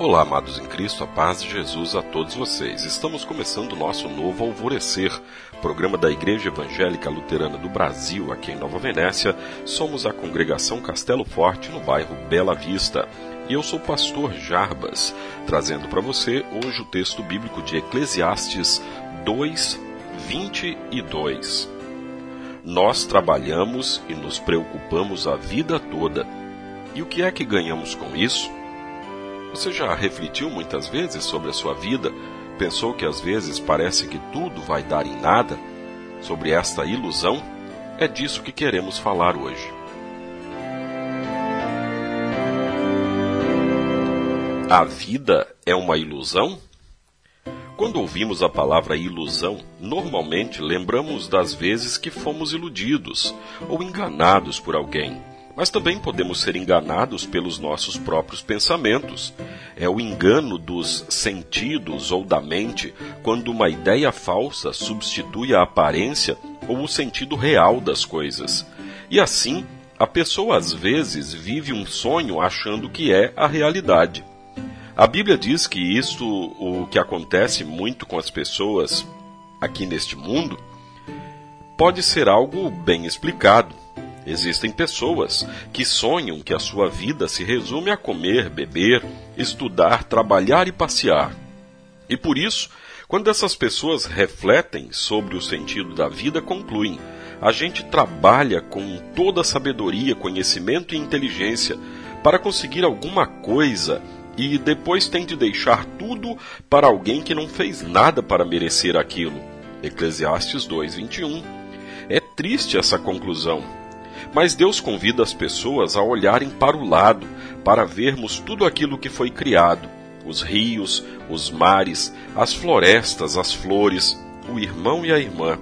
Olá, amados em Cristo, a paz de Jesus a todos vocês. Estamos começando o nosso novo Alvorecer, programa da Igreja Evangélica Luterana do Brasil, aqui em Nova Venécia. Somos a congregação Castelo Forte, no bairro Bela Vista e eu sou o pastor Jarbas, trazendo para você hoje o texto bíblico de Eclesiastes 2, 22. Nós trabalhamos e nos preocupamos a vida toda. E o que é que ganhamos com isso? Você já refletiu muitas vezes sobre a sua vida? Pensou que às vezes parece que tudo vai dar em nada? Sobre esta ilusão? É disso que queremos falar hoje. A vida é uma ilusão? Quando ouvimos a palavra ilusão, normalmente lembramos das vezes que fomos iludidos ou enganados por alguém. Mas também podemos ser enganados pelos nossos próprios pensamentos. É o engano dos sentidos ou da mente quando uma ideia falsa substitui a aparência ou o sentido real das coisas. E assim, a pessoa às vezes vive um sonho achando que é a realidade. A Bíblia diz que isto, o que acontece muito com as pessoas aqui neste mundo, pode ser algo bem explicado. Existem pessoas que sonham que a sua vida se resume a comer, beber, estudar, trabalhar e passear. E por isso, quando essas pessoas refletem sobre o sentido da vida, concluem: a gente trabalha com toda sabedoria, conhecimento e inteligência para conseguir alguma coisa e depois tem de deixar tudo para alguém que não fez nada para merecer aquilo. Eclesiastes 2:21. É triste essa conclusão. Mas Deus convida as pessoas a olharem para o lado, para vermos tudo aquilo que foi criado: os rios, os mares, as florestas, as flores, o irmão e a irmã.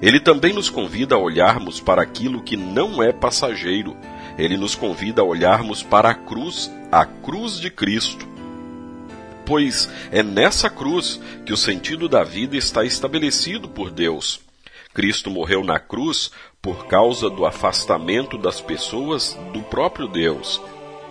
Ele também nos convida a olharmos para aquilo que não é passageiro. Ele nos convida a olharmos para a cruz a cruz de Cristo. Pois é nessa cruz que o sentido da vida está estabelecido por Deus. Cristo morreu na cruz por causa do afastamento das pessoas do próprio Deus.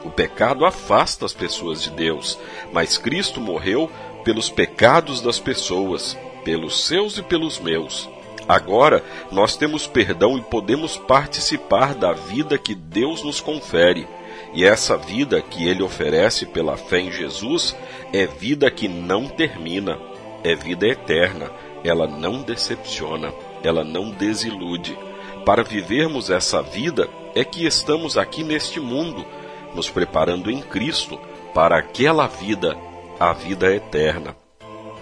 O pecado afasta as pessoas de Deus, mas Cristo morreu pelos pecados das pessoas, pelos seus e pelos meus. Agora nós temos perdão e podemos participar da vida que Deus nos confere. E essa vida que ele oferece pela fé em Jesus é vida que não termina, é vida eterna, ela não decepciona, ela não desilude. Para vivermos essa vida é que estamos aqui neste mundo, nos preparando em Cristo para aquela vida, a vida eterna.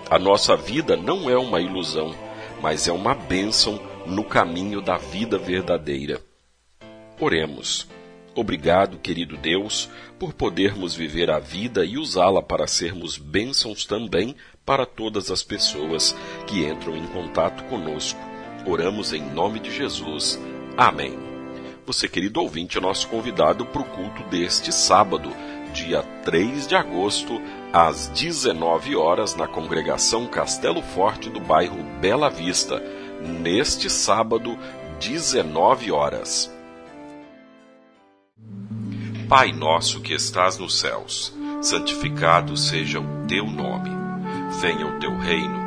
A nossa vida não é uma ilusão, mas é uma bênção no caminho da vida verdadeira. Oremos. Obrigado, querido Deus, por podermos viver a vida e usá-la para sermos bênçãos também para todas as pessoas que entram em contato conosco. Oramos em nome de Jesus. Amém. Você, querido ouvinte, é nosso convidado para o culto deste sábado, dia 3 de agosto, às 19 horas, na congregação Castelo Forte do bairro Bela Vista. Neste sábado, 19 horas. Pai nosso que estás nos céus, santificado seja o teu nome. Venha o teu reino.